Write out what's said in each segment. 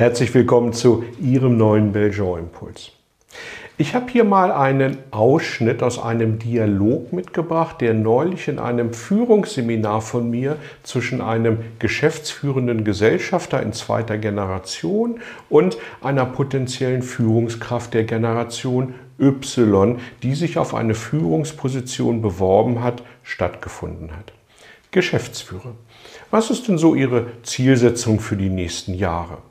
Herzlich willkommen zu Ihrem neuen Belgian Impuls. Ich habe hier mal einen Ausschnitt aus einem Dialog mitgebracht, der neulich in einem Führungsseminar von mir zwischen einem geschäftsführenden Gesellschafter in zweiter Generation und einer potenziellen Führungskraft der Generation Y, die sich auf eine Führungsposition beworben hat, stattgefunden hat. Geschäftsführer. Was ist denn so Ihre Zielsetzung für die nächsten Jahre?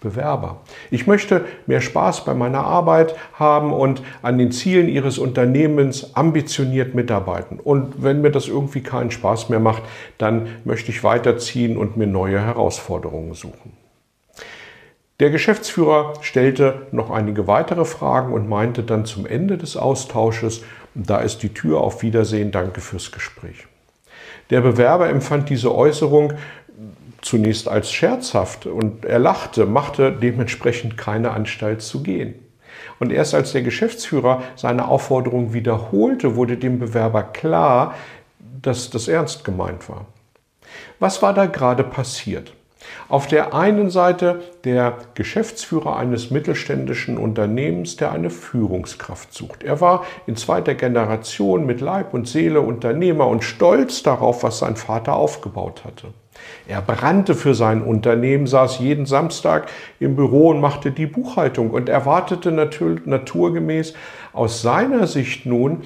Bewerber. Ich möchte mehr Spaß bei meiner Arbeit haben und an den Zielen Ihres Unternehmens ambitioniert mitarbeiten. Und wenn mir das irgendwie keinen Spaß mehr macht, dann möchte ich weiterziehen und mir neue Herausforderungen suchen. Der Geschäftsführer stellte noch einige weitere Fragen und meinte dann zum Ende des Austausches, da ist die Tür auf Wiedersehen, danke fürs Gespräch. Der Bewerber empfand diese Äußerung zunächst als scherzhaft und er lachte, machte dementsprechend keine Anstalt zu gehen. Und erst als der Geschäftsführer seine Aufforderung wiederholte, wurde dem Bewerber klar, dass das ernst gemeint war. Was war da gerade passiert? Auf der einen Seite der Geschäftsführer eines mittelständischen Unternehmens, der eine Führungskraft sucht. Er war in zweiter Generation mit Leib und Seele Unternehmer und stolz darauf, was sein Vater aufgebaut hatte. Er brannte für sein Unternehmen, saß jeden Samstag im Büro und machte die Buchhaltung und erwartete natürlich naturgemäß aus seiner Sicht nun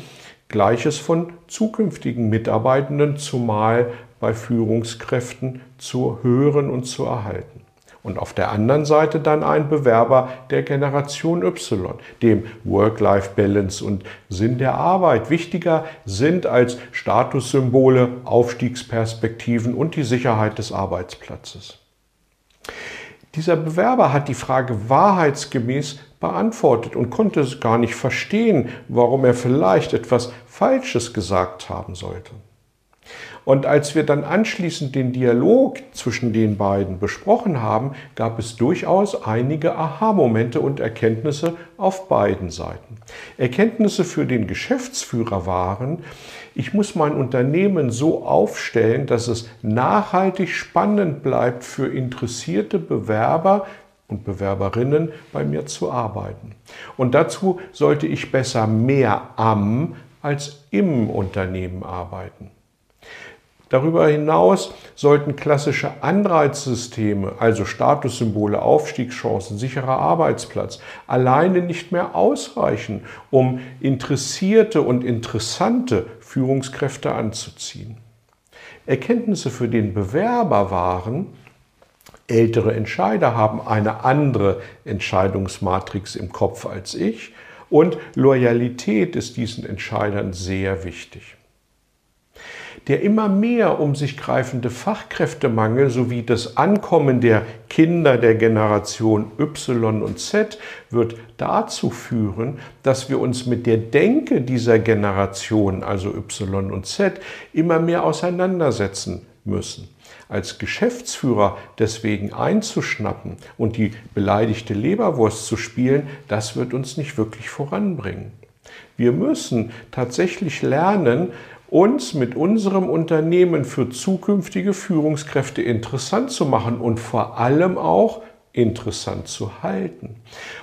Gleiches von zukünftigen Mitarbeitenden, zumal bei Führungskräften zu hören und zu erhalten. Und auf der anderen Seite dann ein Bewerber der Generation Y, dem Work-Life-Balance und Sinn der Arbeit wichtiger sind als Statussymbole, Aufstiegsperspektiven und die Sicherheit des Arbeitsplatzes. Dieser Bewerber hat die Frage wahrheitsgemäß beantwortet und konnte es gar nicht verstehen, warum er vielleicht etwas Falsches gesagt haben sollte. Und als wir dann anschließend den Dialog zwischen den beiden besprochen haben, gab es durchaus einige Aha-Momente und Erkenntnisse auf beiden Seiten. Erkenntnisse für den Geschäftsführer waren, ich muss mein Unternehmen so aufstellen, dass es nachhaltig spannend bleibt für interessierte Bewerber, und Bewerberinnen bei mir zu arbeiten. Und dazu sollte ich besser mehr am als im Unternehmen arbeiten. Darüber hinaus sollten klassische Anreizsysteme, also Statussymbole, Aufstiegschancen, sicherer Arbeitsplatz, alleine nicht mehr ausreichen, um interessierte und interessante Führungskräfte anzuziehen. Erkenntnisse für den Bewerber waren, ältere Entscheider haben eine andere Entscheidungsmatrix im Kopf als ich und Loyalität ist diesen Entscheidern sehr wichtig. Der immer mehr um sich greifende Fachkräftemangel sowie das Ankommen der Kinder der Generation Y und Z wird dazu führen, dass wir uns mit der Denke dieser Generation, also Y und Z, immer mehr auseinandersetzen müssen. Als Geschäftsführer deswegen einzuschnappen und die beleidigte Leberwurst zu spielen, das wird uns nicht wirklich voranbringen. Wir müssen tatsächlich lernen, uns mit unserem Unternehmen für zukünftige Führungskräfte interessant zu machen und vor allem auch interessant zu halten.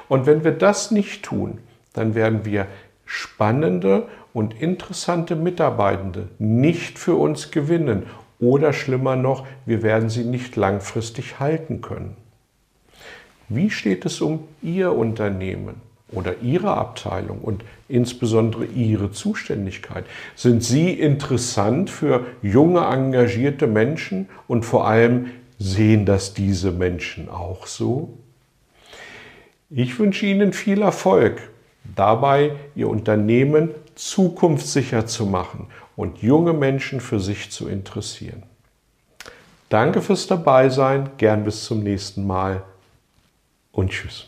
Und wenn wir das nicht tun, dann werden wir spannende und interessante Mitarbeitende nicht für uns gewinnen oder schlimmer noch, wir werden sie nicht langfristig halten können. Wie steht es um Ihr Unternehmen? Oder Ihre Abteilung und insbesondere Ihre Zuständigkeit? Sind Sie interessant für junge, engagierte Menschen und vor allem sehen das diese Menschen auch so? Ich wünsche Ihnen viel Erfolg dabei, Ihr Unternehmen zukunftssicher zu machen und junge Menschen für sich zu interessieren. Danke fürs Dabeisein, gern bis zum nächsten Mal. und tschüss.